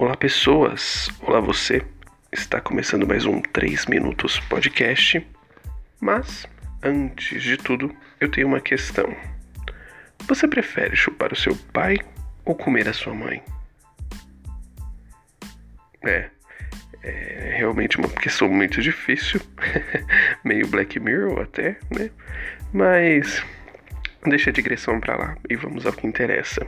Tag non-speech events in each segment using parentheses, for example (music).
Olá, pessoas! Olá, você! Está começando mais um 3 Minutos Podcast. Mas, antes de tudo, eu tenho uma questão. Você prefere chupar o seu pai ou comer a sua mãe? É, é realmente uma questão muito difícil, (laughs) meio Black Mirror até, né? Mas deixa a digressão pra lá e vamos ao que interessa.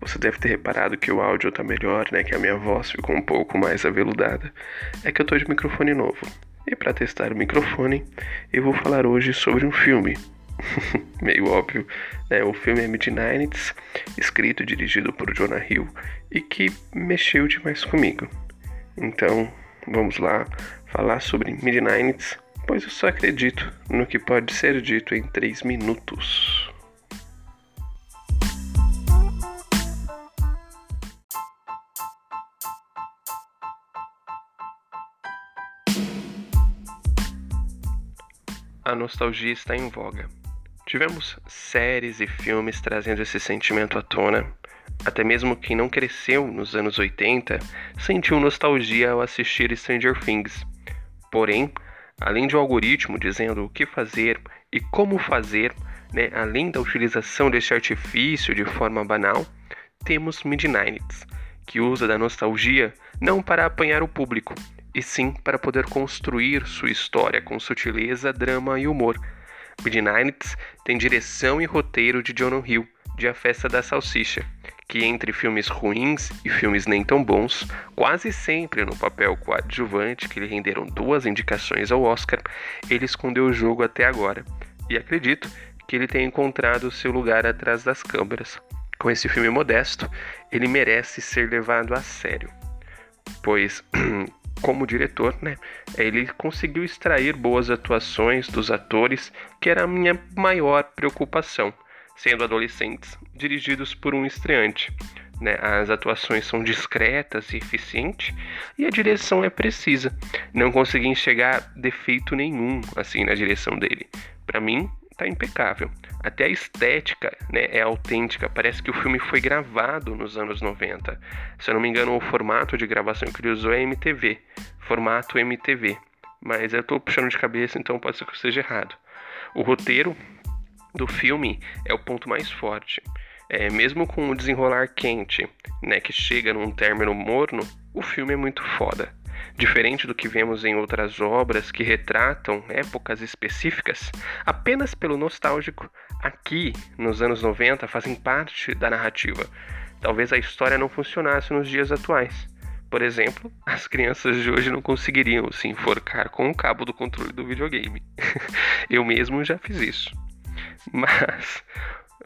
Você deve ter reparado que o áudio tá melhor, né? Que a minha voz ficou um pouco mais aveludada. É que eu tô de microfone novo. E para testar o microfone, eu vou falar hoje sobre um filme. (laughs) Meio óbvio, né? O filme é Midnights, escrito e dirigido por Jonah Hill e que mexeu demais comigo. Então, vamos lá falar sobre Midnights, pois eu só acredito no que pode ser dito em 3 minutos. A nostalgia está em voga. Tivemos séries e filmes trazendo esse sentimento à tona. Até mesmo quem não cresceu nos anos 80 sentiu nostalgia ao assistir Stranger Things. Porém, além de um algoritmo dizendo o que fazer e como fazer, né, além da utilização deste artifício de forma banal, temos Midnights, que usa da nostalgia não para apanhar o público, e sim para poder construir sua história com sutileza, drama e humor. Midnights tem direção e roteiro de John Hill, de A Festa da Salsicha, que entre filmes ruins e filmes nem tão bons, quase sempre no papel coadjuvante que lhe renderam duas indicações ao Oscar, ele escondeu o jogo até agora. E acredito que ele tenha encontrado seu lugar atrás das câmeras. Com esse filme modesto, ele merece ser levado a sério, pois (clears throat) como diretor, né, ele conseguiu extrair boas atuações dos atores, que era a minha maior preocupação, sendo adolescentes dirigidos por um estreante. Né, as atuações são discretas e eficientes e a direção é precisa. Não consegui enxergar defeito nenhum assim na direção dele. Para mim, tá impecável. Até a estética né, é autêntica. Parece que o filme foi gravado nos anos 90. Se eu não me engano, o formato de gravação que ele usou é MTV. Formato MTV. Mas eu tô puxando de cabeça, então pode ser que eu esteja errado. O roteiro do filme é o ponto mais forte. É, mesmo com o desenrolar quente, né, que chega num término morno, o filme é muito foda. Diferente do que vemos em outras obras que retratam épocas específicas apenas pelo nostálgico, aqui, nos anos 90, fazem parte da narrativa. Talvez a história não funcionasse nos dias atuais. Por exemplo, as crianças de hoje não conseguiriam se enforcar com o cabo do controle do videogame. (laughs) Eu mesmo já fiz isso. Mas,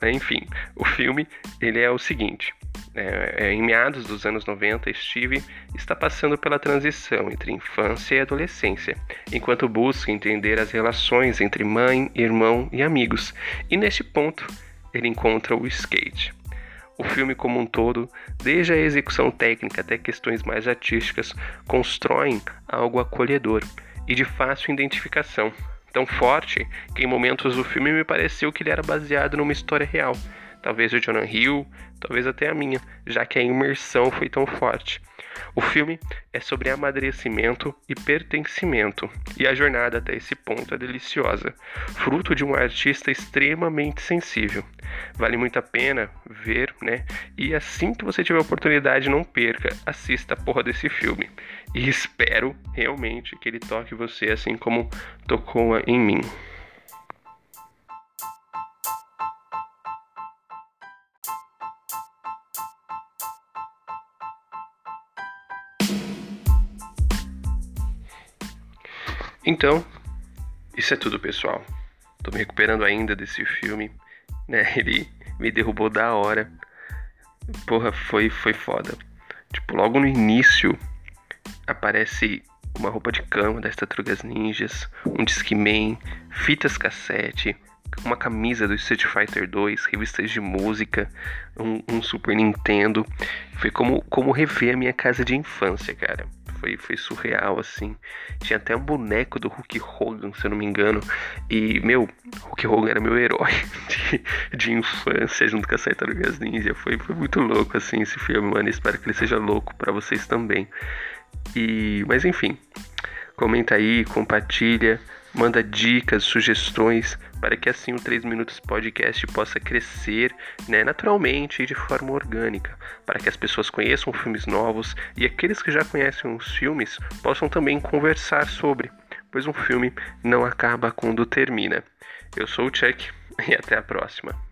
enfim, o filme ele é o seguinte: é, é, em meados dos anos 90, Steve está passando pela transição entre infância e adolescência, enquanto busca entender as relações entre mãe, irmão e amigos, e neste ponto ele encontra o skate. O filme como um todo, desde a execução técnica até questões mais artísticas, constroem algo acolhedor e de fácil identificação, tão forte que em momentos do filme me pareceu que ele era baseado numa história real talvez o Jonah Hill, talvez até a minha, já que a imersão foi tão forte. O filme é sobre amadurecimento e pertencimento, e a jornada até esse ponto é deliciosa, fruto de um artista extremamente sensível. Vale muito a pena ver, né? E assim que você tiver a oportunidade, não perca, assista a porra desse filme. E espero realmente que ele toque você assim como tocou em mim. Então, isso é tudo, pessoal. Tô me recuperando ainda desse filme, né? (laughs) Ele me derrubou da hora. Porra, foi foi foda. Tipo, logo no início aparece uma roupa de cama das Tartarugas Ninjas, um Discman, fitas cassete, uma camisa do Street Fighter 2, revistas de música, um, um, Super Nintendo. Foi como, como rever a minha casa de infância, cara. Foi, foi surreal, assim. Tinha até um boneco do Hulk Hogan, se eu não me engano. E, meu, Hulk Hogan era meu herói (laughs) de, de infância, junto com as Tartarugas Ninja. Foi, foi muito louco, assim, esse filme, mano. Espero que ele seja louco para vocês também. E, mas enfim, comenta aí, compartilha manda dicas, sugestões, para que assim o 3 Minutos Podcast possa crescer né, naturalmente e de forma orgânica, para que as pessoas conheçam filmes novos e aqueles que já conhecem os filmes possam também conversar sobre, pois um filme não acaba quando termina. Eu sou o Chuck (laughs) e até a próxima.